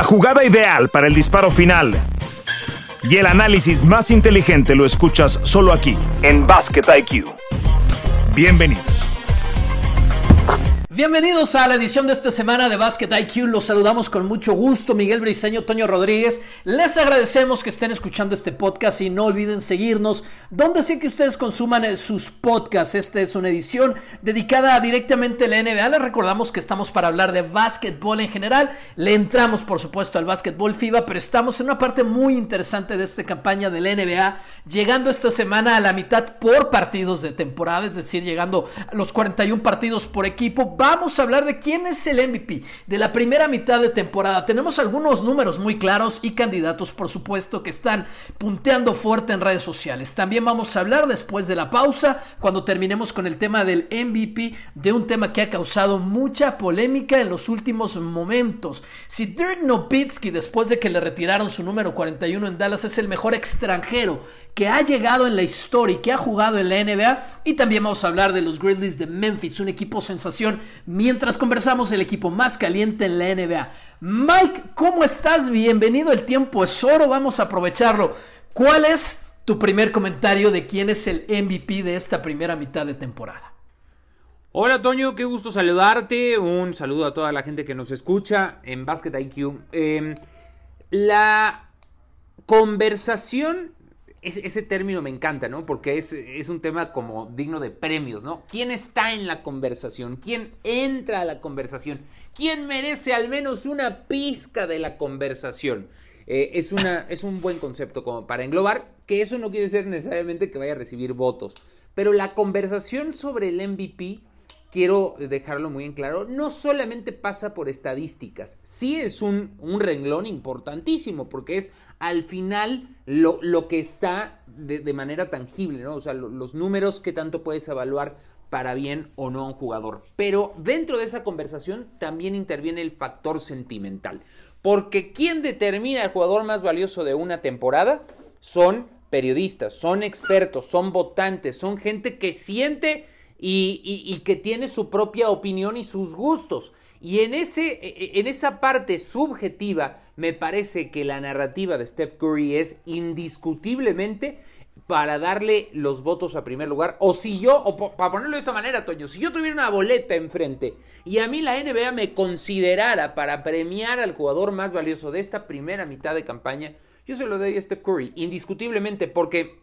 La jugada ideal para el disparo final y el análisis más inteligente lo escuchas solo aquí, en Basket IQ. Bienvenidos. Bienvenidos a la edición de esta semana de Basket IQ. Los saludamos con mucho gusto, Miguel Briseño, Toño Rodríguez. Les agradecemos que estén escuchando este podcast y no olviden seguirnos donde sea que ustedes consuman eh, sus podcasts. Esta es una edición dedicada directamente a la NBA. Les recordamos que estamos para hablar de básquetbol en general. Le entramos, por supuesto, al básquetbol FIBA, pero estamos en una parte muy interesante de esta campaña de la NBA, llegando esta semana a la mitad por partidos de temporada, es decir, llegando a los 41 partidos por equipo vamos a hablar de quién es el MVP de la primera mitad de temporada. Tenemos algunos números muy claros y candidatos, por supuesto, que están punteando fuerte en redes sociales. También vamos a hablar después de la pausa, cuando terminemos con el tema del MVP, de un tema que ha causado mucha polémica en los últimos momentos. Si Dirk Nowitzki, después de que le retiraron su número 41 en Dallas, es el mejor extranjero que ha llegado en la historia y que ha jugado en la NBA. Y también vamos a hablar de los Grizzlies de Memphis, un equipo sensación, mientras conversamos el equipo más caliente en la NBA. Mike, ¿cómo estás? Bienvenido, el tiempo es oro, vamos a aprovecharlo. ¿Cuál es tu primer comentario de quién es el MVP de esta primera mitad de temporada? Hola Toño, qué gusto saludarte. Un saludo a toda la gente que nos escucha en Basket IQ. Em, la conversación ese, término me encanta, ¿no? Porque es, un tema como digno de premios, ¿no? ¿Quién está en la conversación? ¿Quién entra a la conversación? ¿Quién merece al menos una pizca de la conversación? Eh, es, una, es un buen concepto como para englobar, que eso no quiere decir necesariamente que vaya a recibir votos. Pero la conversación sobre el MVP quiero dejarlo muy en claro, no solamente pasa por estadísticas, sí es un, un renglón importantísimo, porque es al final lo, lo que está de, manera tangible, ¿no? O sea, los números que tanto puedes evaluar para bien o no a un jugador. Pero dentro de esa conversación también interviene el factor sentimental. Porque quien determina el jugador más valioso de una temporada son periodistas, son expertos, son votantes, son gente que siente y, que tiene su propia opinión y sus gustos. Y en, ese, e, e, en esa parte subjetiva, me parece que la narrativa de Steph Curry es indiscutiblemente para darle los votos a primer lugar. O si yo, o para ponerlo de esta manera, Toño, si yo tuviera una boleta enfrente y a mí la NBA me considerara para premiar al jugador más valioso de esta primera mitad de campaña, yo se lo daría a Steph Curry, indiscutiblemente, porque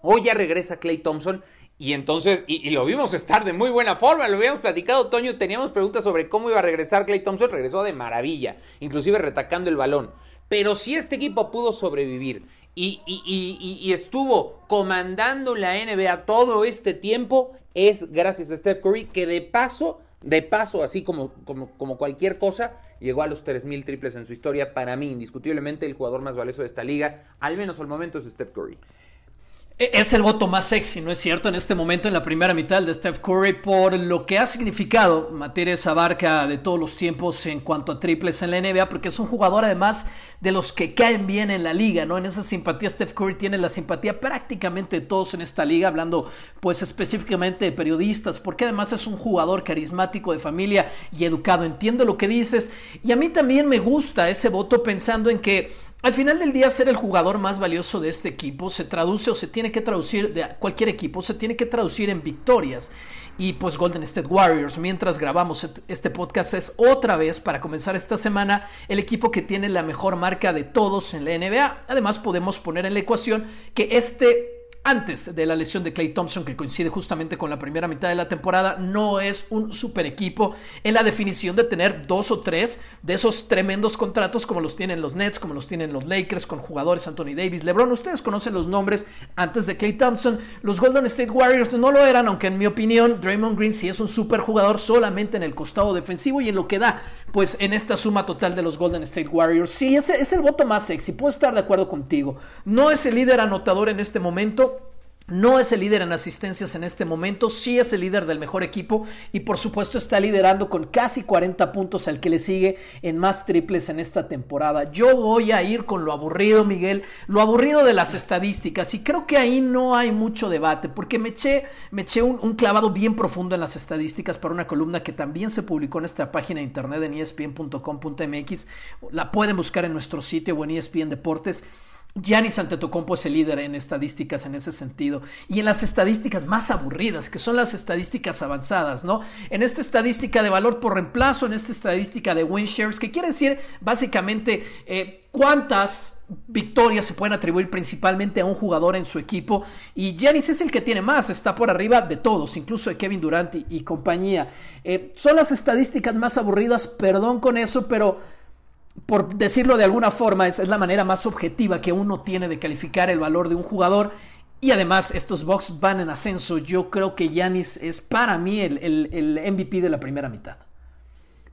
hoy ya regresa Clay Thompson y entonces, y, lo vimos estar de muy buena forma, lo habíamos platicado, Toño, teníamos preguntas sobre cómo iba a regresar Clay Thompson, regresó de maravilla, inclusive retacando el balón. Pero si este equipo pudo sobrevivir y, y, estuvo comandando la NBA todo este tiempo, es gracias a Steph Curry, que de paso, de paso, así como, como, como cualquier cosa, llegó a los 3.000 triples en su historia. Para mí, indiscutiblemente, el jugador más valioso de esta liga, al menos al momento, es Steph Curry. E, es el voto más sexy, ¿no es cierto? En este momento, en la primera mitad de Steph Curry, por lo que ha significado materia esa barca de todos los tiempos en cuanto a triples en la NBA, porque es un jugador además de los que caen bien en la liga, ¿no? En esa simpatía, Steph Curry tiene la simpatía prácticamente de todos en esta liga, hablando pues específicamente de periodistas, porque además es un jugador carismático de familia y educado, entiendo lo que dices, y a mí también me gusta ese voto pensando en que al final del día, ser el jugador más valioso de este equipo se traduce o se tiene que traducir, de cualquier equipo, se tiene que traducir en victorias. Y pues Golden State Warriors, mientras grabamos este podcast, es otra vez, para comenzar esta semana, el equipo que tiene la mejor marca de todos en la NBA. Además, podemos poner en la ecuación que este antes de la lesión de Clay Thompson, que coincide justamente con la primera mitad de la temporada, no es un super equipo en la definición de tener dos o tres de esos tremendos contratos como los tienen los Nets, como los tienen los Lakers, con jugadores Anthony Davis, LeBron. Ustedes conocen los nombres antes de Clay Thompson. Los Golden State Warriors no lo eran, aunque en mi opinión, Draymond Green sí es un super jugador solamente en el costado defensivo y en lo que da, pues en esta suma total de los Golden State Warriors. Sí, ese es el voto más sexy. Puedo estar de acuerdo contigo. No es el líder anotador en este momento no es el líder en asistencias en este momento, sí es el líder del mejor equipo y por supuesto está liderando con casi 40 puntos al que le sigue en más triples en esta temporada. Yo voy a ir con lo aburrido, Miguel, lo aburrido de las estadísticas y creo que ahí no hay mucho debate porque me eché, me eché un, un clavado bien profundo en las estadísticas para una columna que también se publicó en esta página de internet en espn.com.mx. La pueden buscar en nuestro sitio o en ESPN Deportes. Giannis Antetokounmpo es el líder en estadísticas en ese sentido y en las estadísticas más aburridas, que son las estadísticas avanzadas, ¿no? En esta estadística de valor por reemplazo, en esta estadística de win shares, que quiere decir básicamente eh, cuántas victorias se pueden atribuir principalmente a un jugador en su equipo y Giannis es el que tiene más, está por arriba de todos, incluso de Kevin Durant y, compañía. Eh, son las estadísticas más aburridas, perdón con eso, pero por decirlo de alguna forma, es, es, la manera más objetiva que uno tiene de calificar el valor de un jugador. Y además, estos Bucks van en ascenso. Yo creo que Yanis es para mí el, el, MVP de la primera mitad.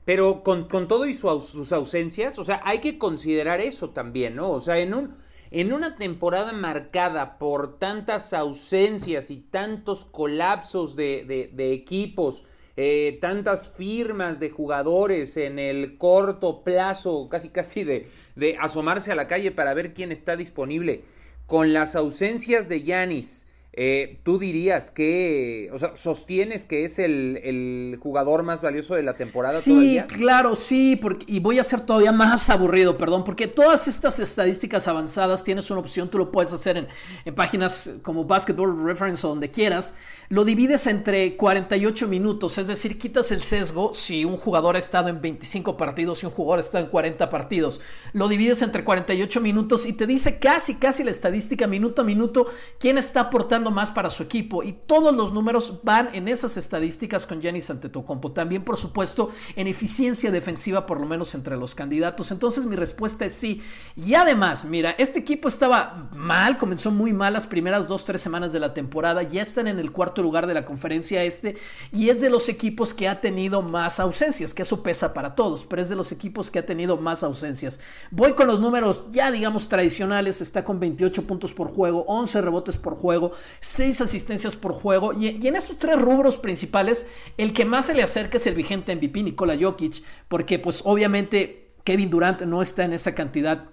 Pero con, con todo y sus ausencias, o sea, hay que considerar eso también, ¿no? O sea, en un, en una temporada marcada por tantas ausencias y tantos colapsos de, de equipos, eh, tantas firmas de jugadores en el corto plazo, casi casi de, de asomarse a la calle para ver quién está disponible, con las ausencias de Yanis, eh, tú dirías que, o sea, sostienes que es el, jugador más valioso de la temporada sí, claro, sí, porque, y voy a ser todavía más aburrido, perdón, porque todas estas estadísticas avanzadas tienes una opción, tú lo puedes hacer en, en páginas como Basketball Reference o donde quieras, lo divides entre 48 minutos, es decir, quitas el sesgo si un jugador ha estado en 25 partidos y un jugador está en 40 partidos, lo divides entre 48 minutos y te dice casi, casi la estadística minuto a minuto quién está aportando más para su equipo y todos los números van en esas estadísticas con Giannis Antetokounmpo. También, por supuesto, en eficiencia defensiva, por lo menos entre los candidatos. Entonces, mi respuesta es sí. Y además, mira, este equipo estaba mal, comenzó muy mal las primeras dos, tres semanas de la temporada. Ya están en el cuarto lugar de la conferencia este y es de los equipos que ha tenido más ausencias, que eso pesa para todos, pero es de los equipos que ha tenido más ausencias. Voy con los números ya, digamos, tradicionales. Está con 28 puntos por juego, 11 rebotes por juego, seis asistencias por juego. Y, en estos tres rubros principales, el que más se le acerca es el vigente MVP, Nikola Jokic, porque pues obviamente Kevin Durant no está en esa cantidad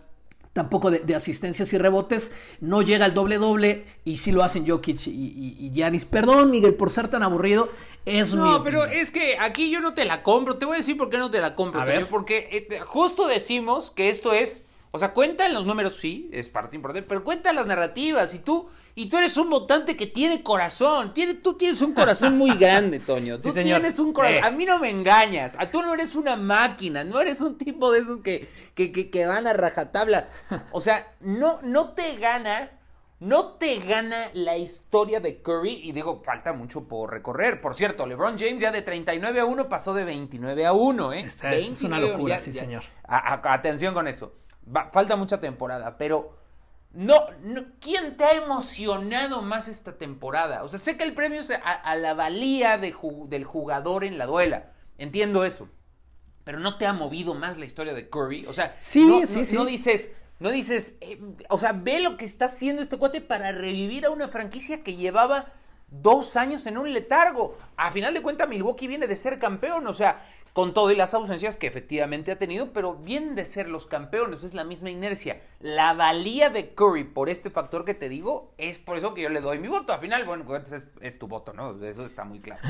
tampoco de, asistencias y rebotes, no llega al doble doble y si lo hacen Jokic y, Giannis. Perdón, Miguel, por ser tan aburrido, es No, pero es que aquí yo no te la compro, te voy a decir por qué no te la compro, a ver. porque eh, justo decimos que esto es, o sea, cuentan los números, sí, es parte importante, pero cuentan las narrativas y tú y tú eres un votante que tiene corazón. Tiene, tú tienes un corazón muy grande, Toño. Tú tienes un corazón. Eh. A mí no me engañas. A tú no eres una máquina. No eres un tipo de esos que, que, que, van a rajatabla. O sea, no, no te gana. No te gana la historia de Curry. Y digo, falta mucho por recorrer. Por cierto, LeBron James ya de 39 a 1 pasó de 29 a 1. ¿eh? es una locura, sí, señor. atención con eso. falta mucha temporada. Pero no, ¿quién te ha emocionado más esta temporada? O sea, sé que el premio es a, la valía de, del jugador en la duela. Entiendo eso. Pero no te ha movido más la historia de Curry. O sea, sí, no, sí, sí. no dices, no dices, eh, o sea, ve lo que está haciendo este cuate para revivir a una franquicia que llevaba dos años en un letargo. A final de cuentas, Milwaukee viene de ser campeón. O sea, con todo y las ausencias que efectivamente ha tenido, pero vienen de ser los campeones, es la misma inercia. La valía de Curry por este factor que te digo, es por eso que yo le doy mi voto. Al final, bueno, pues es, es tu voto, ¿no? Eso está muy claro.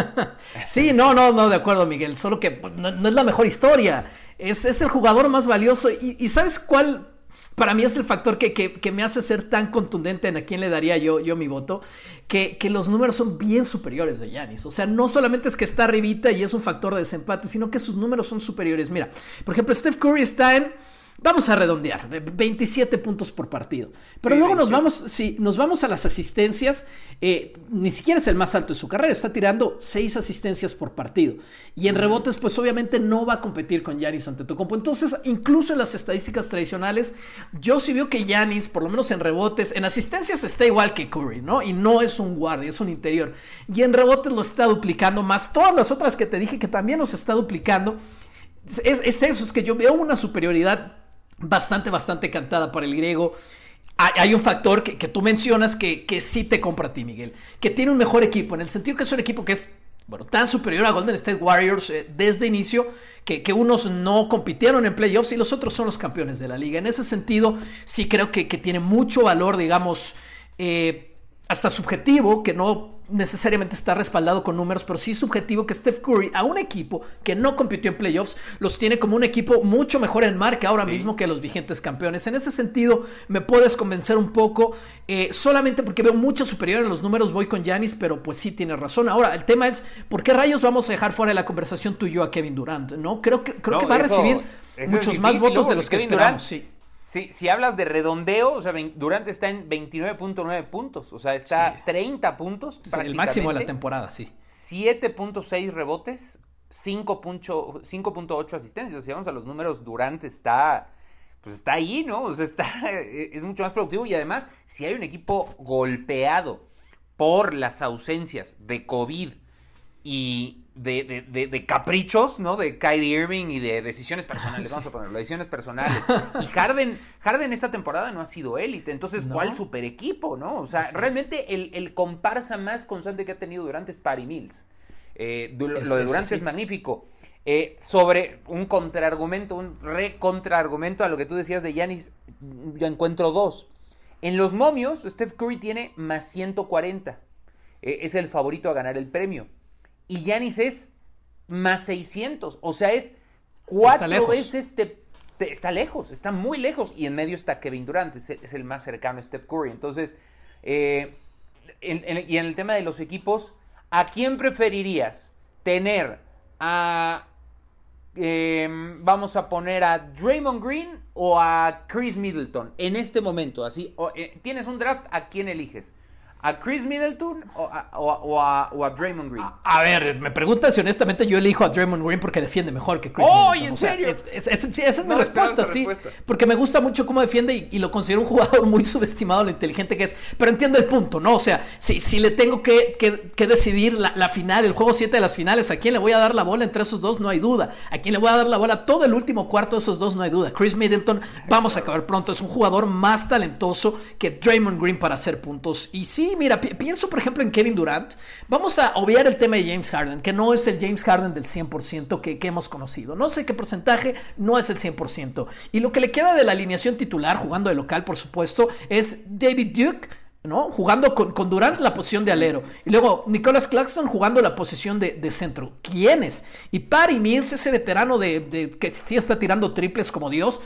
sí, no, no, no, de acuerdo, Miguel, solo que pues, no, es la mejor historia. Es, es el jugador más valioso. Y ¿sabes cuál para mí es el factor que, me hace ser tan contundente en a quién le daría yo, yo mi voto, que, los números son bien superiores de Yanis. O sea, no solamente es que está arribita y es un factor de desempate, sino que sus números son superiores. Mira, por ejemplo, Steph Curry está en Vamos a redondear, 27 puntos por partido. Pero luego nos vamos, si nos vamos a las asistencias, eh, ni siquiera es el más alto de su carrera, está tirando 6 asistencias por partido. Y en rebotes, pues obviamente no va a competir con Yanis Antetokounmpo. Entonces, incluso en las estadísticas tradicionales, yo sí veo que Yanis, por lo menos en rebotes, en asistencias está igual que Curry, ¿no? Y no es un guardia, es un interior. Y en rebotes lo está duplicando, más todas las otras que te dije que también los está duplicando. Es, es eso, es que yo veo una superioridad bastante, bastante cantada para el griego. hay un factor que, tú mencionas que, que, sí te compra a ti, Miguel, que tiene un mejor equipo, en el sentido que es un equipo que es bueno, tan superior a Golden State Warriors eh, desde inicio, que, unos no compitieron en playoffs y los otros son los campeones de la liga. En ese sentido, sí creo que, que tiene mucho valor, digamos, eh, hasta subjetivo, que no necesariamente está respaldado con números, pero sí subjetivo que Steph Curry a un equipo que no compitió en playoffs los tiene como un equipo mucho mejor en marca ahora mismo que los vigentes campeones. En ese sentido, me puedes convencer un poco, eh, solamente porque veo mucho superior en los números, voy con Yanis, pero pues sí tiene razón. Ahora, el tema es, ¿por qué rayos vamos a dejar fuera de la conversación tú y yo a Kevin Durant? ¿No? Creo que, creo que va a recibir muchos más votos de los que esperamos. sí. Sí, si hablas de redondeo, o sea, Durante está en 29.9 puntos, o sea, está 30 puntos. Es el máximo de la temporada, sí. 7.6 rebotes, 5.8 asistencias. O sea, si vamos a los números, Durante está, pues está ahí, ¿no? O sea, está, es mucho más productivo y además, si hay un equipo golpeado por las ausencias de COVID y, de, de, de, caprichos, ¿no? De Kyrie Irving y de decisiones personales, vamos a ponerlo, decisiones personales. Y Harden, Harden esta temporada no ha sido élite, entonces, ¿cuál super equipo, no? O sea, realmente el, el, comparsa más constante que ha tenido Durante es Patty Mills. Eh, lo, de Durante es magnífico. Eh, sobre un contraargumento, un re-contraargumento a lo que tú decías de Yanis, yo encuentro dos. En los momios, Steph Curry tiene más 140. Eh, es el favorito a ganar el premio y Yanis es más 600. O sea, es cuatro veces este. Está lejos, está muy lejos. Y en medio está Kevin Durant, es el, más cercano a Steph Curry. Entonces, eh, y en el tema de los equipos, ¿a quién preferirías tener a. Em, vamos a poner a Draymond Green o a Chris Middleton en este momento? Así, eh, tienes un draft, ¿a quién eliges? ¿A Chris Middleton o a, o Draymond Green? A, ver, me preguntas si honestamente yo elijo a Draymond Green porque defiende mejor que Chris ¡Oh, Middleton. ¿en serio? esa es mi respuesta, sí. Porque me gusta mucho cómo defiende y, lo considero un jugador muy subestimado, lo inteligente que es. Pero entiendo el punto, ¿no? O sea, si, si le tengo que, que, decidir la, final, el juego 7 de las finales, ¿a quién le voy a dar la bola entre esos dos? No hay duda. ¿A quién le voy a dar la bola todo el último cuarto de esos dos? No hay duda. Chris Middleton, vamos a acabar pronto, es un jugador más talentoso que Draymond Green para hacer puntos. Y sí, mira, pienso por ejemplo en Kevin Durant. Vamos a obviar el tema de James Harden, que no es el James Harden del 100% que, hemos conocido. No sé qué porcentaje, no es el 100%. Y lo que le queda de la alineación titular, jugando de local, por supuesto, es David Duke. ¿no? Jugando con, Durant la posición de alero. Y luego Nicholas Claxton jugando la posición de, centro. ¿Quiénes? Y Patty Mills, ese veterano de, que sí está tirando triples como Dios.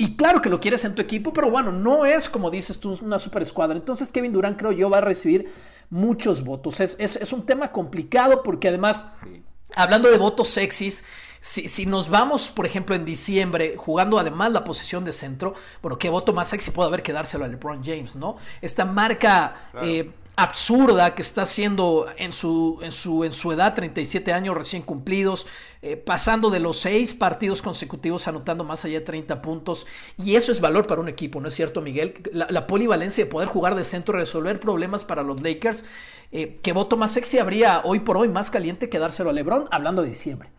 Y claro que lo quieres en tu equipo, pero bueno, no es como dices tú, una super escuadra. Entonces Kevin Durant creo yo va a recibir muchos votos. Es, es, un tema complicado porque además, hablando de votos sexys, si, si, nos vamos, por ejemplo, en diciembre, jugando además la posición de centro, bueno, ¿qué voto más sexy puede haber que dárselo a LeBron James, no? Esta marca eh, absurda que está haciendo en su, en su, en su edad, 37 años recién cumplidos, eh, pasando de los seis partidos consecutivos anotando más allá de 30 puntos. Y eso es valor para un equipo, ¿no es cierto, Miguel? La, polivalencia de poder jugar de centro, resolver problemas para los Lakers. Eh, ¿Qué voto más sexy habría hoy por hoy más caliente que dárselo a LeBron hablando de diciembre?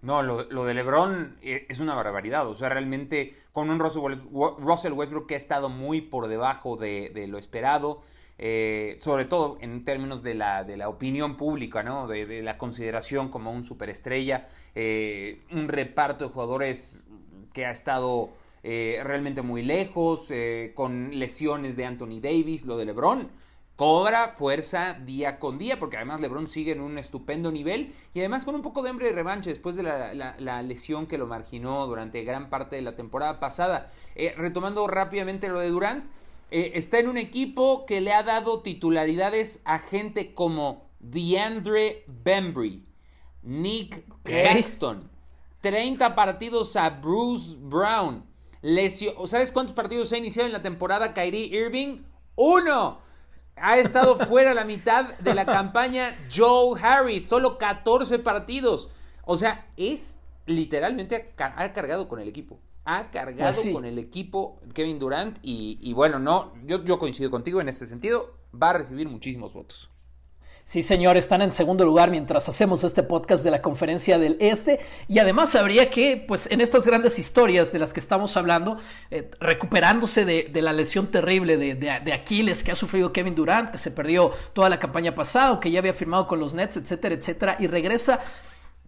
No, lo, de LeBron eh, es una barbaridad. O sea, realmente con un Russell Westbrook que ha estado muy por debajo de, de lo esperado. Eh, sobre todo en términos de la, de la opinión pública, ¿no? de, la consideración como un superestrella, eh, un reparto de jugadores que ha estado eh, realmente muy lejos, con lesiones de Anthony Davis, lo de Lebron. Cobra fuerza día con día, porque además LeBron sigue en un estupendo nivel y además con un poco de hambre de revancha después de la, la, lesión que lo marginó durante gran parte de la temporada pasada. retomando rápidamente lo de Durant, eh, está en un equipo que le ha dado titularidades a gente como DeAndre Bembry, Nick Claxton, 30 partidos a Bruce Brown. ¿Sabes cuántos partidos ha iniciado en la temporada Kyrie Irving? ¡Uno! Ha estado fuera la mitad de la campaña Joe Harris, solo 14 partidos. O sea, es literalmente ha cargado con el equipo ha cargado pues con el equipo Kevin Durant y, bueno, no, yo, yo coincido contigo en ese sentido, va a recibir muchísimos votos. Sí, señor, están en segundo lugar mientras hacemos este podcast de la conferencia del Este. Y además habría que, pues, en estas grandes historias de las que estamos hablando, eh, recuperándose de, la lesión terrible de, de, Aquiles que ha sufrido Kevin Durant, que se perdió toda la campaña pasada, que ya había firmado con los Nets, etcétera, etcétera, y regresa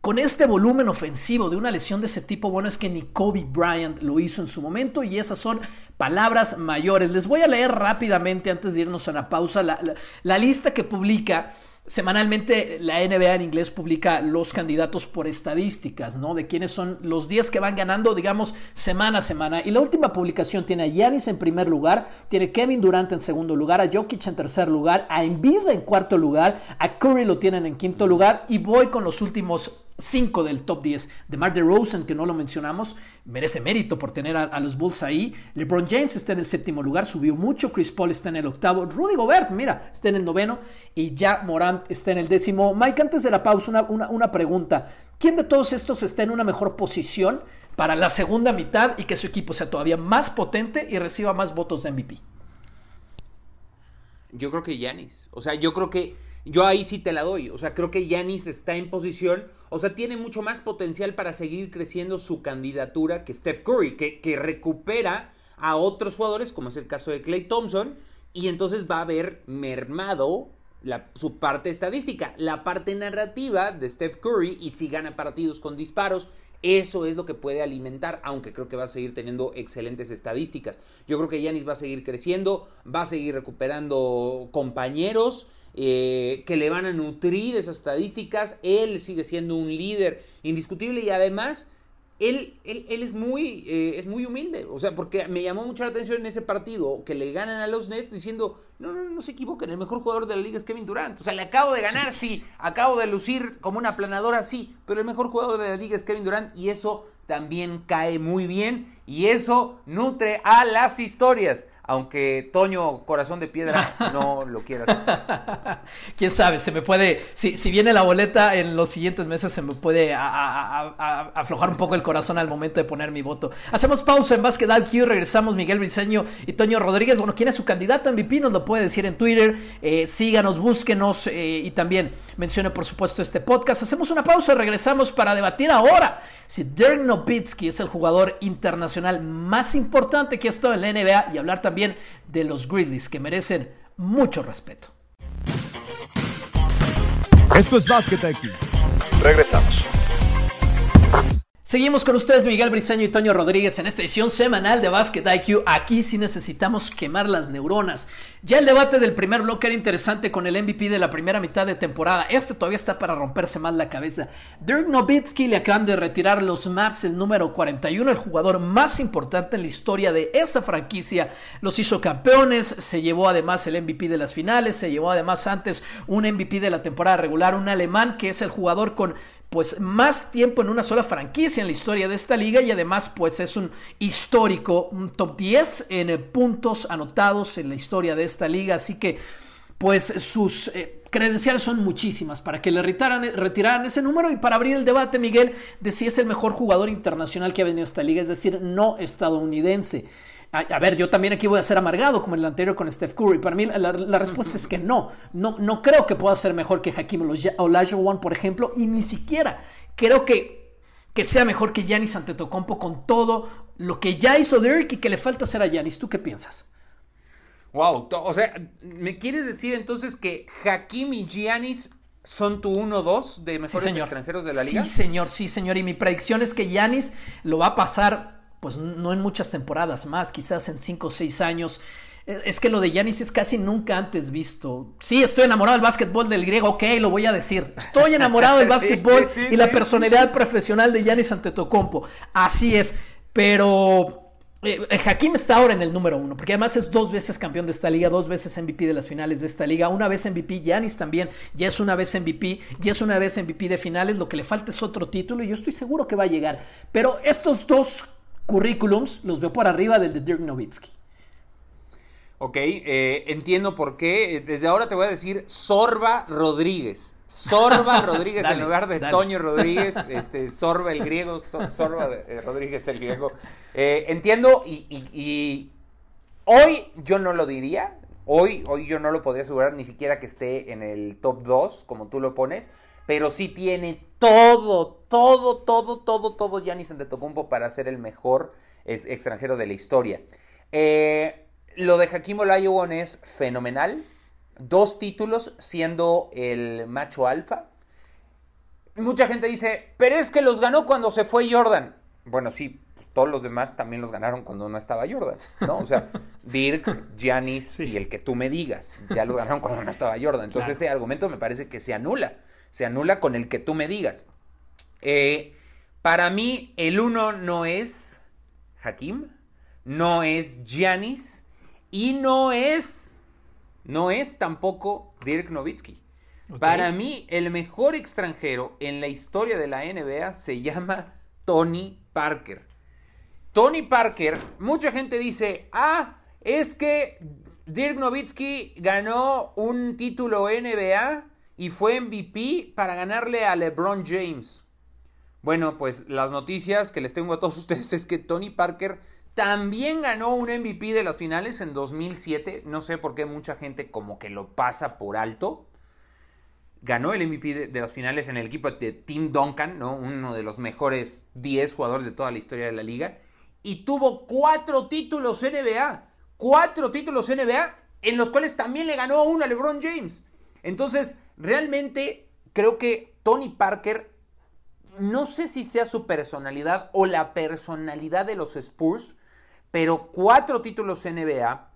con este volumen ofensivo de una lesión de ese tipo, bueno, es que ni Kobe Bryant lo hizo en su momento y esas son palabras mayores. Les voy a leer rápidamente antes de irnos a la pausa la lista que publica Semanalmente la NBA en inglés publica los candidatos por estadísticas, ¿no? De quiénes son los 10 que van ganando, digamos, semana a semana. Y la última publicación tiene a Yanis en primer lugar, tiene Kevin Durant en segundo lugar, a Jokic en tercer lugar, a Embiid en cuarto lugar, a Curry lo tienen en quinto lugar y voy con los últimos 5 del top 10. De DeRozan, que no lo mencionamos, merece mérito por tener a, los Bulls ahí. LeBron James está en el séptimo lugar, subió mucho. Chris Paul está en el octavo. Rudy Gobert, mira, está en el noveno. Y ya Morant está en el décimo. Mike, antes de la pausa, una, una pregunta. ¿Quién de todos estos está en una mejor posición para la segunda mitad y que su equipo sea todavía más potente y reciba más votos de MVP? Yo creo que Yanis. O sea, yo creo que yo ahí sí te la doy. O sea, creo que Yanis está en posición, o sea, tiene mucho más potencial para seguir creciendo su candidatura que Steph Curry, que, recupera a otros jugadores, como es el caso de Clay Thompson, y entonces va a haber mermado la, su parte estadística, la parte narrativa de Steph Curry, y si gana partidos con disparos, eso es lo que puede alimentar, aunque creo que va a seguir teniendo excelentes estadísticas. Yo creo que Yanis va a seguir creciendo, va a seguir recuperando compañeros eh, que le van a nutrir esas estadísticas. Él sigue siendo un líder indiscutible y además él, él, es, muy, eh, es muy humilde. O sea, porque me llamó mucho la atención en ese partido que le ganan a los Nets diciendo, no, no, no se equivoquen, el mejor jugador de la liga es Kevin Durant. O sea, le acabo de ganar, sí, acabo de lucir como una planadora, sí, pero el mejor jugador de la liga es Kevin Durant y eso también cae muy bien y eso nutre a las historias aunque Toño Corazón de Piedra no lo quiera Quién sabe, se me puede, si, si viene la boleta en los siguientes meses, se me puede aflojar un poco el corazón al momento de poner mi voto. Hacemos pausa en Basket IQ, regresamos Miguel Briceño y Toño Rodríguez. Bueno, ¿quién es su candidato a MVP? Nos lo puede decir en Twitter. Eh, síganos, búsquenos eh, y también mencione, por supuesto, este podcast. Hacemos una pausa y regresamos para debatir ahora si Dirk Nowitzki es el jugador internacional más importante que ha estado en la NBA y hablar también de los Grizzlies que merecen mucho respeto. Esto es Basket IQ. Regresamos. Seguimos con ustedes Miguel Briceño y Toño Rodríguez en esta edición semanal de Basket IQ. Aquí sí necesitamos quemar las neuronas. Ya el debate del primer bloque era interesante con el MVP de la primera mitad de temporada. Este todavía está para romperse más la cabeza. Dirk Nowitzki le acaban de retirar los Maps el número 41, el jugador más importante en la historia de esa franquicia. Los hizo campeones, se llevó además el MVP de las finales, se llevó además antes un MVP de la temporada regular, un alemán que es el jugador con pues más tiempo en una sola franquicia en la historia de esta liga y además pues es un histórico, top 10 en eh, puntos anotados en la historia de esta liga, así que pues sus eh, credenciales son muchísimas para que le retiraran, retiraran, ese número y para abrir el debate, Miguel, de si es el mejor jugador internacional que ha venido a esta liga, es decir, no estadounidense. A, ver, yo también aquí voy a ser amargado como el anterior con Steph Curry. Para mí la, respuesta es que no. no. No creo que pueda ser mejor que Hakim Olajuwon, por ejemplo, y ni siquiera creo que, que sea mejor que Giannis Antetokounmpo con todo lo que ya hizo Dirk y que le falta hacer a Giannis. ¿Tú qué piensas? Wow, o sea, ¿me quieres decir entonces que Hakim y Giannis son tu 1-2 de mejores extranjeros de la liga? Sí, señor, sí, señor. Y mi predicción es que Giannis lo va a pasar pues no en muchas temporadas más, quizás en 5 o 6 años. E, es que lo de Yanis es casi nunca antes visto. Sí, estoy enamorado del básquetbol del griego, ok, lo voy a decir. Estoy enamorado del básquetbol y la personalidad profesional de Yanis Antetokounmpo. Así es, pero eh, Hakim está ahora en el número uno, porque además es dos veces campeón de esta liga, dos veces MVP de las finales de esta liga, una vez MVP, Yanis también, ya es una vez MVP, ya es una vez MVP de finales, lo que le falta es otro título y yo estoy seguro que va a llegar. Pero estos dos currículums los veo por arriba del de Dirk Nowitzki. Ok, eh, entiendo por qué. Desde ahora te voy a decir Sorba Rodríguez. Sorba Rodríguez en lugar de Toño Rodríguez, este, Sorba el griego, Sorba eh, Rodríguez el griego. Eh, entiendo y, hoy yo no lo diría, Hoy, hoy yo no lo podría asegurar ni siquiera que esté en el top 2, como tú lo pones, pero sí tiene todo, todo, todo, todo, todo Giannis Antetokounmpo para ser el mejor extranjero de la historia. Eh, lo de Hakim Olajuwon es fenomenal. Dos títulos siendo el macho alfa. Mucha gente dice, pero es que los ganó cuando se fue Jordan. Bueno, sí, todos los demás también los ganaron cuando no estaba Jordan, ¿no? O sea, Dirk, Giannis y el que tú me digas, ya lo ganaron cuando no estaba Jordan. Entonces ese argumento me parece que se anula, se anula con el que tú me digas. Eh, para mí, el uno no es Hakim, no es Giannis y no es, no es tampoco Dirk Nowitzki. Para mí, el mejor extranjero en la historia de la NBA se llama Tony Parker. Tony Parker, mucha gente dice, ah, es que Dirk Nowitzki ganó un título NBA y fue MVP para ganarle a LeBron James. Bueno, pues las noticias que les tengo a todos ustedes es que Tony Parker también ganó un MVP de las finales en 2007. No sé por qué mucha gente como que lo pasa por alto. Ganó el MVP de, las finales en el equipo de Tim Duncan, ¿no? uno de los mejores 10 jugadores de toda la historia de la liga. Y tuvo cuatro títulos NBA. Cuatro títulos NBA en los cuales también le ganó uno a LeBron James. Entonces, realmente creo que Tony Parker, no sé si sea su personalidad o la personalidad de los Spurs, pero cuatro títulos NBA,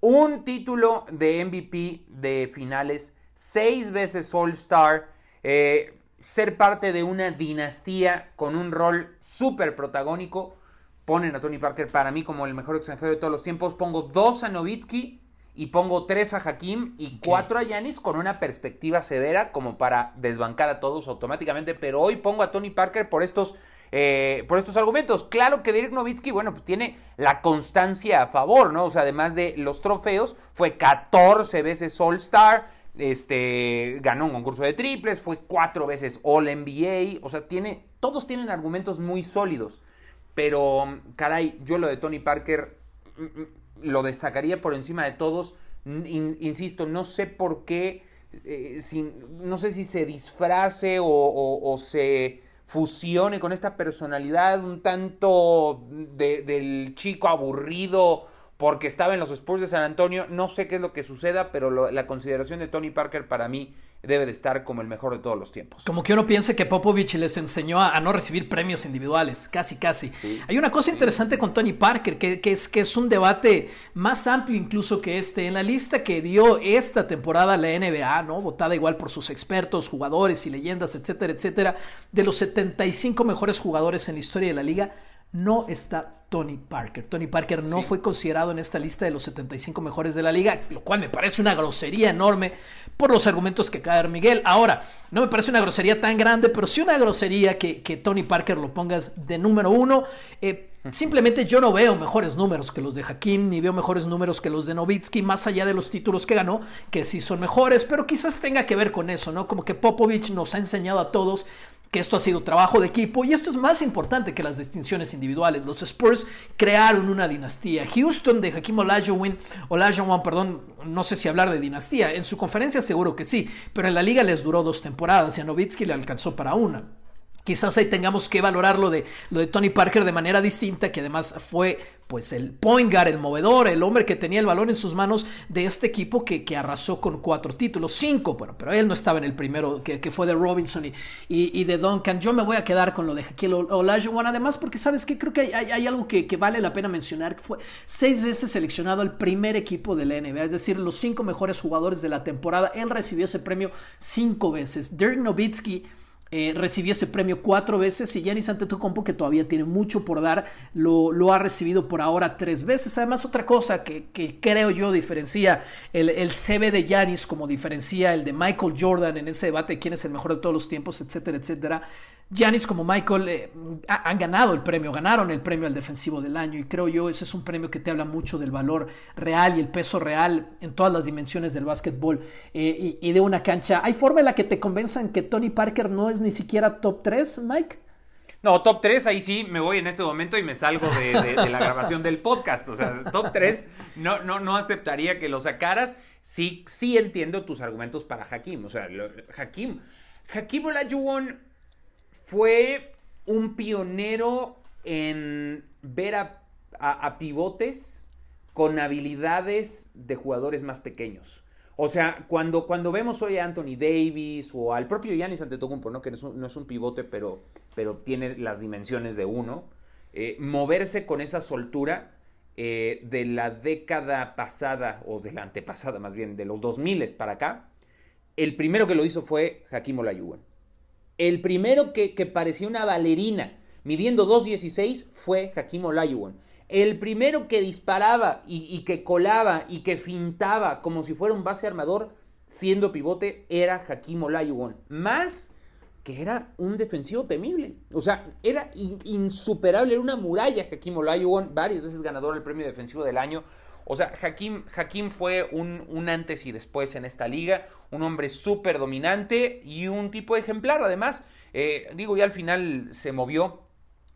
un título de MVP de finales, seis veces All Star, eh, ser parte de una dinastía con un rol súper protagónico. Ponen a Tony Parker para mí como el mejor extranjero de todos los tiempos. Pongo dos a Novitsky y pongo tres a Hakim y cuatro a Yanis con una perspectiva severa como para desbancar a todos automáticamente. Pero hoy pongo a Tony Parker por estos eh, por estos argumentos. Claro que Dirk Nowitzki, bueno, pues tiene la constancia a favor, ¿no? O sea, además de los trofeos, fue 14 veces All-Star, este, ganó un concurso de triples, fue cuatro veces All-NBA, o sea, tiene, todos tienen argumentos muy sólidos. Pero, caray, yo lo de Tony Parker mm, mm, lo destacaría por encima de todos. insisto, no sé por qué, eh, no sé si se disfrace o se fusione con esta personalidad un tanto del chico aburrido porque estaba en los Spurs de San Antonio. No sé qué es lo que suceda, pero la consideración de Tony Parker para mí debe de estar como el mejor de todos los tiempos. Como que uno piense que Popovich les enseñó a, no recibir premios individuales, casi, casi. Hay una cosa interesante con Tony Parker, que, es, que es un debate más amplio incluso que este. En la lista que dio esta temporada la NBA, ¿no? Votada igual por sus expertos, jugadores y leyendas, etcétera, etcétera, de los 75 mejores jugadores en la historia de la liga, no está Tony Parker. Tony Parker no fue considerado en esta lista de los 75 mejores de la liga, lo cual me parece una grosería enorme por los argumentos que cae Miguel. Ahora, no me parece una grosería tan grande, pero sí una grosería que, Tony Parker lo pongas de número uno. Eh, simplemente yo no veo mejores números que los de Hakim, ni veo mejores números que los de Novitsky, más allá de los títulos que ganó, que sí son mejores, pero quizás tenga que ver con eso, ¿no? Como que Popovich nos ha enseñado a todos que esto ha sido trabajo de equipo y esto es más importante que las distinciones individuales. Los Spurs crearon una dinastía. Houston de Hakim Olajuwon, Olajuwon, perdón, no sé si hablar de dinastía. En su conferencia seguro que sí, pero en la liga les duró dos temporadas y a Novitsky le alcanzó para una. Quizás ahí tengamos que valorar lo de, lo de Tony Parker de manera distinta, que además fue pues el point guard, el movedor, el hombre que tenía el balón en sus manos de este equipo que, que arrasó con cuatro títulos, cinco, bueno, pero él no estaba en el primero, que, que fue de Robinson y, y, de Duncan. Yo me voy a quedar con lo de Shaquille Olajuwon, además, porque sabes que creo que hay, hay, algo que, que, vale la pena mencionar, que fue seis veces seleccionado al primer equipo de la NBA, es decir, los cinco mejores jugadores de la temporada. Él recibió ese premio cinco veces. Dirk Nowitzki eh, recibió ese premio cuatro veces y Giannis Antetokounmpo, que todavía tiene mucho por dar, lo, lo, ha recibido por ahora tres veces. Además, otra cosa que, que creo yo diferencia el, el CV de Giannis como diferencia el de Michael Jordan en ese debate de quién es el mejor de todos los tiempos, etcétera, etcétera. Giannis como Michael eh, han ganado el premio, ganaron el premio al defensivo del año y creo yo ese es un premio que te habla mucho del valor real y el peso real en todas las dimensiones del básquetbol eh, y, de una cancha. ¿Hay forma en la que te convenzan que Tony Parker no es ni siquiera top 3, Mike? No, top 3, ahí sí me voy en este momento y me salgo de, la grabación del podcast. O sea, top 3, no, no, no aceptaría que lo sacaras. Sí, sí entiendo tus argumentos para Hakim. O sea, Hakim, Hakim Olajuwon fue un pionero en ver a pivotes con habilidades de jugadores más pequeños. O sea, cuando, cuando vemos hoy a Anthony Davis o al propio Giannis Antetokounmpo, ¿no? que no es un, no es un pivote, pero, pero tiene las dimensiones de uno, eh, moverse con esa soltura eh, de la década pasada, o de la antepasada más bien, de los 2000 para acá, el primero que lo hizo fue Hakim Olajuwon. El primero que, que parecía una bailarina midiendo 2.16 fue Hakim Olajuwon. El primero que disparaba y, que colaba y que fintaba como si fuera un base armador siendo pivote era Hakim Olajuwon. Más que era un defensivo temible. O sea, era insuperable, era una muralla Hakim Olajuwon, varias veces ganador del premio defensivo del año. O sea, Hakim, Hakim fue un, antes y después en esta liga, un hombre súper dominante y un tipo ejemplar. Además, eh, digo, ya al final se movió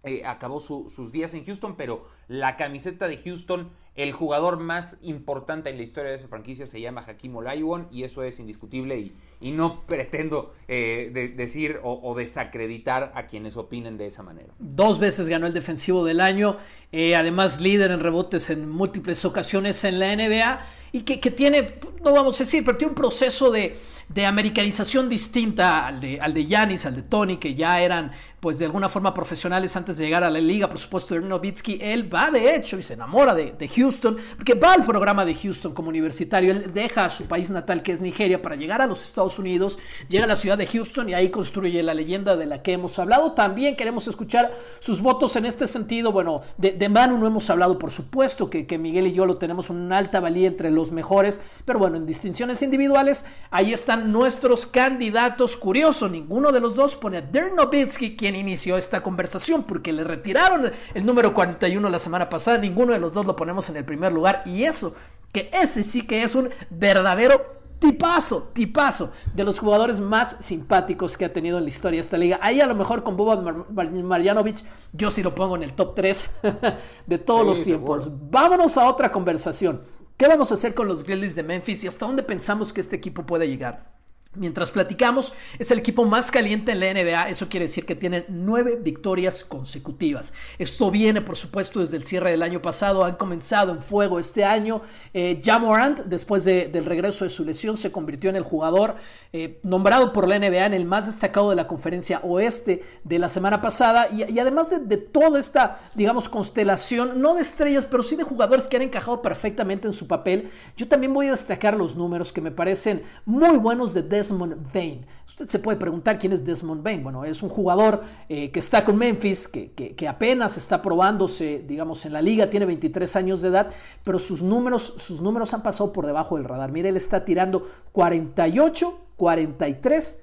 eh, acabó sus días en Houston, pero la camiseta de Houston, el jugador más importante en la historia de esa franquicia se llama Hakim Olajuwon y eso es indiscutible y, no pretendo eh, decir o, desacreditar a quienes opinen de esa manera. Dos veces ganó el defensivo del año, eh, además líder en rebotes en múltiples ocasiones en la NBA y que, tiene, no vamos a decir, pero tiene un proceso de de americanización distinta al de, al de Giannis, al de Tony, que ya eran pues de alguna forma profesionales antes de llegar a la liga, por supuesto, de Novitsky, él va de hecho y se enamora de, Houston, porque va al programa de Houston como universitario, él deja su país natal que es Nigeria para llegar a los Estados Unidos, llega a la ciudad de Houston y ahí construye la leyenda de la que hemos hablado. También queremos escuchar sus votos en este sentido. Bueno, de, de Manu no hemos hablado, por supuesto, que, que Miguel y yo lo tenemos una alta valía entre los mejores, pero bueno, en distinciones individuales, ahí están nuestros candidatos. Curioso, ninguno de los dos pone a Dirk Nowitzki, quien inició esta conversación, porque le retiraron el número 41 la semana pasada. Ninguno de los dos lo ponemos en el primer lugar. Y eso, que ese sí que es un verdadero tipazo, tipazo, de los jugadores más simpáticos que ha tenido en la historia esta liga. Ahí a lo mejor con Boban Marjanovic, yo sí lo pongo en el top 3 de todos los tiempos. Vámonos a otra conversación. ¿Qué vamos a hacer con los Grizzlies de Memphis y hasta dónde pensamos que este equipo puede llegar? Mientras platicamos, es el equipo más caliente en la NBA. Eso quiere decir que tienen nueve victorias consecutivas. Esto viene, por supuesto, desde el cierre del año pasado. Han comenzado en fuego este año. Eh, Jamorant, después del regreso de su lesión, se convirtió en el jugador eh, nombrado por la NBA en el más destacado de la conferencia oeste de la semana pasada. Y, además de, de, toda esta, digamos, constelación, no de estrellas, pero sí de jugadores que han encajado perfectamente en su papel, yo también voy a destacar los números que me parecen muy buenos de Desmond Bain. Usted se puede preguntar quién es Desmond Bain. Bueno, es un jugador eh, que está con Memphis, que, que, apenas está probándose, digamos, en la liga, tiene 23 años de edad, pero sus números, sus números han pasado por debajo del radar. Mire, él está tirando 48, 43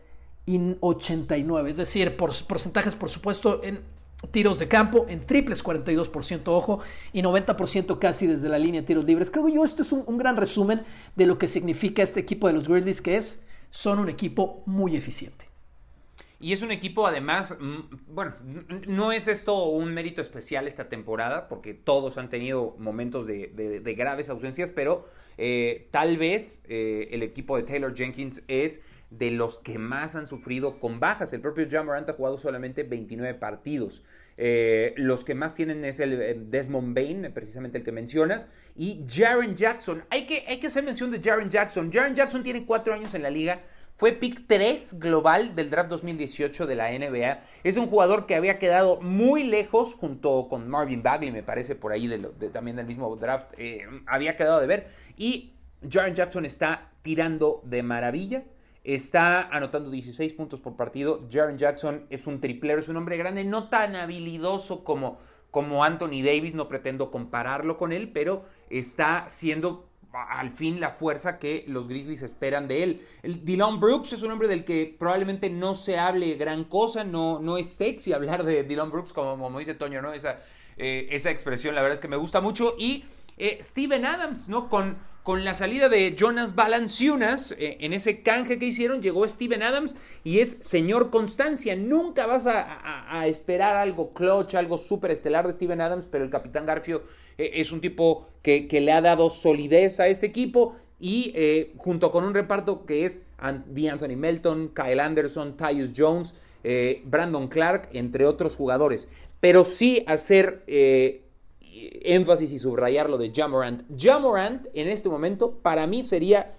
y 89, es decir, por, porcentajes, por supuesto, en tiros de campo, en triples 42%, ojo, y 90% casi desde la línea de tiros libres. Creo yo esto es un gran resumen de lo que significa este equipo de los Grizzlies, que es son un equipo muy eficiente. Y es un equipo además, mm, bueno, no es esto un mérito especial esta temporada, porque todos han tenido momentos de, graves ausencias, pero eh, tal vez eh, el equipo de Taylor Jenkins es de los que más han sufrido con bajas. El propio John Morant ha jugado solamente 29 partidos. Eh, los que más tienen es el Desmond Bain, precisamente el que mencionas, y Jaren Jackson. Hay que, hay que hacer mención de Jaren Jackson. Jaren Jackson tiene cuatro años en la liga. Fue pick 3 global del draft 2018 de la NBA. Es un jugador que había quedado muy lejos junto con Marvin Bagley, me parece, por ahí también del mismo draft. Eh, había quedado de ver. Y Jaren Jackson está tirando de maravilla Está anotando 16 puntos por partido. Jaron Jackson es un triplero, es un hombre grande, no tan habilidoso como, como Anthony Davis, no pretendo compararlo con él, pero está siendo al fin la fuerza que los Grizzlies esperan de él. El Dylan Brooks es un hombre del que probablemente no se hable gran cosa, no, no es sexy hablar de Dylan Brooks, como, como dice Toño, ¿no? Esa, eh, esa expresión, la verdad es que me gusta mucho. Y Eh, Steven Adams, ¿no? Con, con la salida de Jonas Valanciunas, eh, en ese canje que hicieron, llegó Steven Adams y es señor constancia. Nunca vas a, esperar algo clutch, algo súper estelar de Steven Adams, pero el capitán Garfio eh, es un tipo que, le ha dado solidez a este equipo y junto con un reparto que es de Anthony Melton, Kyle Anderson, Tyus Jones, Brandon Clark, entre otros jugadores. Pero sí hacer énfasis y subrayar lo de Jamorant. Jamorant en este momento para mí sería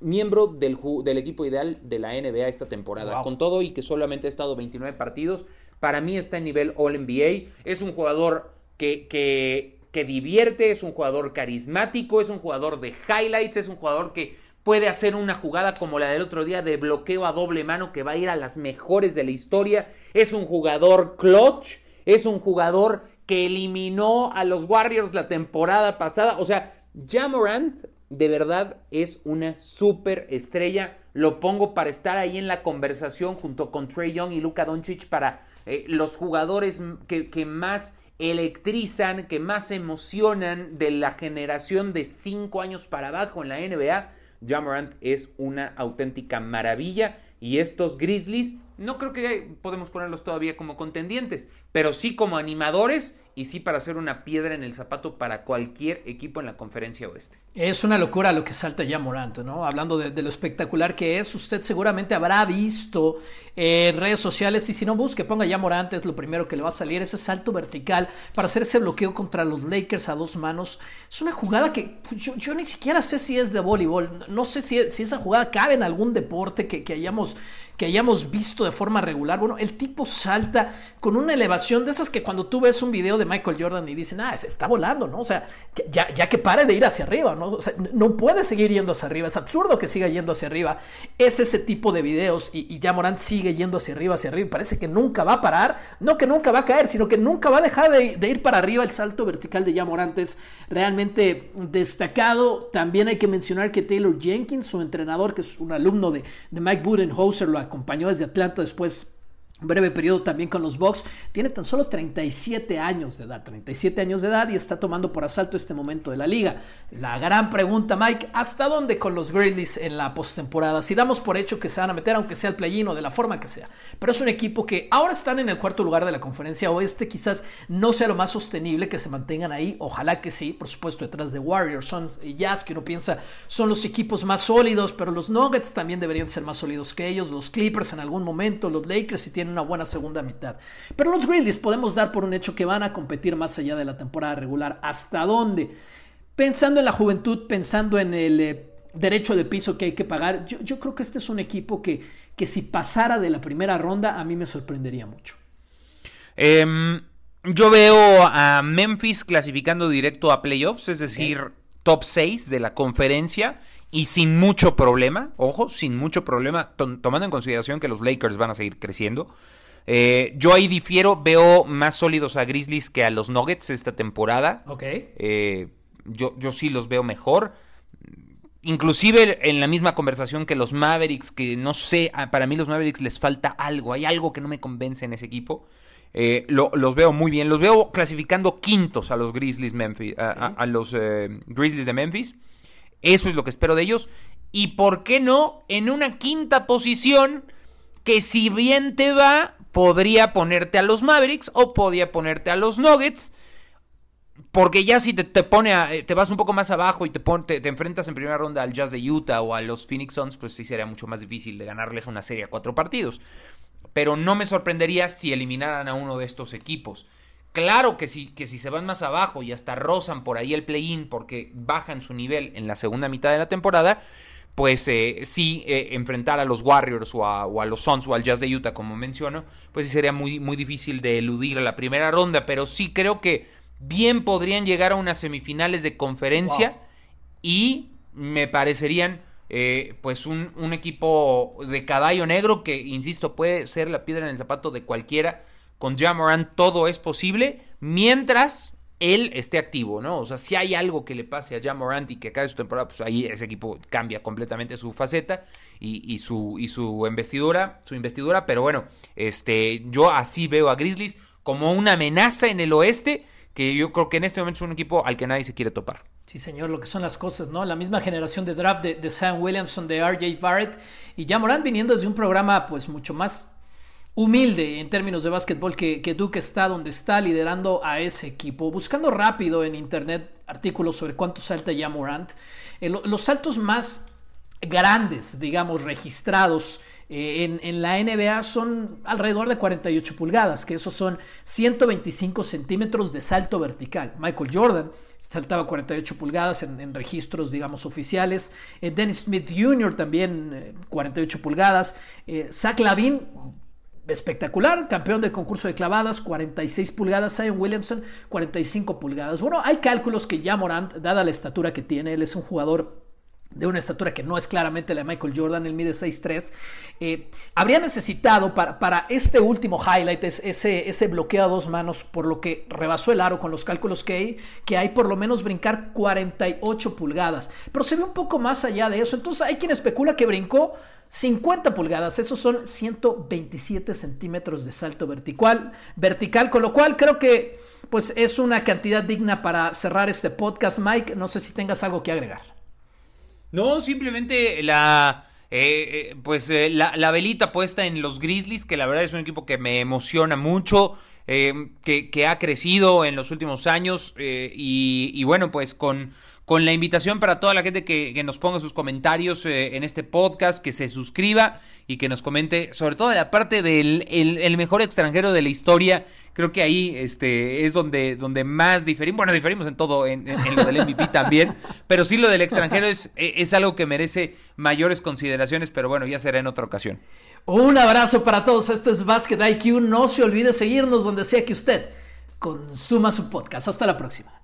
miembro del, del equipo ideal de la NBA esta temporada. Con todo y que solamente ha estado 29 partidos, para mí está en nivel All NBA. Es un jugador que, que, que divierte, es un jugador carismático, es un jugador de highlights, es un jugador que puede hacer una jugada como la del otro día de bloqueo a doble mano que va a ir a las mejores de la historia. Es un jugador clutch, es un jugador que eliminó a los Warriors la temporada pasada. O sea, Jamorant de verdad es una super estrella. Lo pongo para estar ahí en la conversación junto con Trey Young y Luka Doncic para eh, los jugadores que, que, más electrizan, que más emocionan de la generación de 5 años para abajo en la NBA. Jamorant es una auténtica maravilla y estos Grizzlies no creo que podemos ponerlos todavía como contendientes, pero sí como animadores y sí para hacer una piedra en el zapato para cualquier equipo en la conferencia oeste. Es una locura lo que salta ya Morant, ¿no? Hablando de, lo espectacular que es, usted seguramente habrá visto en redes sociales y si no busque, ponga ya Morant, es lo primero que le va a salir, ese salto vertical para hacer ese bloqueo contra los Lakers a dos manos. Es una jugada que pues, yo, ni siquiera sé si es de voleibol, no sé si, si esa jugada cabe en algún deporte que, que hayamos que hayamos visto de forma regular. Bueno, el tipo salta con una elevación de esas que cuando tú ves un video de Michael Jordan y dicen, ah, se está volando, ¿no? O sea, ya, ya que pare de ir hacia arriba, ¿no? O sea, no puede seguir yendo hacia arriba, es absurdo que siga yendo hacia arriba. Es ese tipo de videos y, y ya Morant sigue yendo hacia arriba, hacia arriba, y parece que nunca va a parar, no que nunca va a caer, sino que nunca va a dejar de, ir para arriba. El salto vertical de Morant es realmente destacado. También hay que mencionar que Taylor Jenkins, su entrenador, que es un alumno de, de Mike Budenholzer, lo acompañó desde Atlanta, después breve periodo también con los Bucks, tiene tan solo 37 años de edad, 37 años de edad y está tomando por asalto este momento de la liga. La gran pregunta, Mike, ¿hasta dónde con los Grizzlies en la postemporada? Si damos por hecho que se van a meter, aunque sea el play o de la forma que sea, pero es un equipo que ahora están en el cuarto lugar de la conferencia oeste, quizás no sea lo más sostenible que se mantengan ahí, ojalá que sí, por supuesto detrás de Warriors, son Jazz, que uno piensa son los equipos más sólidos, pero los Nuggets también deberían ser más sólidos que ellos, los Clippers en algún momento, los Lakers si tienen una buena segunda mitad. Pero los Grizzlies podemos dar por un hecho que van a competir más allá de la temporada regular. ¿Hasta dónde? Pensando en la juventud, pensando en el eh, derecho de piso que hay que pagar, yo, creo que este es un equipo que, que si pasara de la primera ronda a mí me sorprendería mucho. Em, yo veo a Memphis clasificando directo a playoffs, es decir, top 6 de la conferencia y sin mucho problema, ojo, sin mucho problema, tomando en consideración que los Lakers van a seguir creciendo. Eh, yo ahí difiero, veo más sólidos a Grizzlies que a los Nuggets esta temporada. Ok. Eh, yo, yo sí los veo mejor. Inclusive en la misma conversación que los Mavericks, que no sé, para mí los Mavericks les falta algo, hay algo que no me convence en ese equipo. Eh, los veo muy bien, los veo clasificando quintos a los Grizzlies, Memphis, a, los Grizzlies de Memphis. Eso es lo que espero de ellos. Y por qué no, en una quinta posición que si bien te va, podría ponerte a los Mavericks o podría ponerte a los Nuggets. Porque ya si te, te pone a, eh, te vas un poco más abajo y te, te, enfrentas en primera ronda al Jazz de Utah o a los Phoenix Suns, pues sí sería mucho más difícil de ganarles una serie a cuatro partidos. Pero no me sorprendería si eliminaran a uno de estos equipos. Claro que si, que si se van más abajo y hasta rozan por ahí el play-in porque bajan su nivel en la segunda mitad de la temporada, pues eh, sí eh, enfrentar a los Warriors o a, los Suns o al Jazz de Utah, como menciono, pues sí sería muy, muy difícil de eludir a la primera ronda, pero sí creo que bien podrían llegar a unas semifinales de conferencia y me parecerían eh, pues un, un, equipo de caballo negro que, insisto, puede ser la piedra en el zapato de cualquiera con Jamoran todo es posible mientras él esté activo, ¿no? O sea, si hay algo que le pase a Jamorant y que acabe su temporada, pues ahí ese equipo cambia completamente su faceta y, su, y su investidura, su investidura, pero bueno, este, yo así veo a Grizzlies como una amenaza en el oeste que yo creo que en este momento es un equipo al que nadie se quiere topar. Sí, señor, lo que son las cosas, ¿no? La misma generación de draft de, Sam Williamson, de RJ Barrett y ya Morant viniendo desde un programa pues mucho más humilde en términos de básquetbol que, Duke está donde está liderando a ese equipo. Buscando rápido en internet artículos sobre cuánto salta ya Morant. Eh, los saltos más grandes, digamos, registrados eh, en, la NBA son alrededor de 48 pulgadas, que esos son 125 centímetros de salto vertical. Michael Jordan saltaba 48 pulgadas en, registros, digamos, oficiales. Eh, Dennis Smith Jr. también 48 pulgadas. Zach Lavin espectacular, campeón del concurso de clavadas, 46 pulgadas, Zion Williamson, 45 pulgadas. Bueno, hay cálculos que ya Morant, dada la estatura que tiene, él es un jugador de una estatura que no es claramente la de Michael Jordan, él mide 6'3, eh, habría necesitado para, para, este último highlight, ese, ese bloqueo a dos manos, por lo que rebasó el aro con los cálculos que hay, que hay por lo menos brincar 48 pulgadas, pero se ve un poco más allá de eso, entonces hay quien especula que brincó 50 pulgadas, esos son 127 centímetros de salto vertical, vertical, con lo cual creo que pues es una cantidad digna para cerrar este podcast. Mike, no sé si tengas algo que agregar. No, simplemente la... Eh, eh, pues eh, la, velita puesta en los Grizzlies, que la verdad es un equipo que me emociona mucho, que, que, ha crecido en los últimos años y, bueno, pues con con la invitación para toda la gente que, nos ponga sus comentarios eh, en este podcast, que se suscriba y que nos comente, sobre todo de la parte del el, mejor extranjero de la historia. Creo que ahí este, es donde, donde más diferimos. Bueno, diferimos en todo, en, lo del MVP también. Pero sí, lo del extranjero es, e, es algo que merece mayores consideraciones, pero bueno, ya será en otra ocasión. Un abrazo para todos. Esto es Basket IQ. No se olvide seguirnos donde sea que usted consuma su podcast. Hasta la próxima.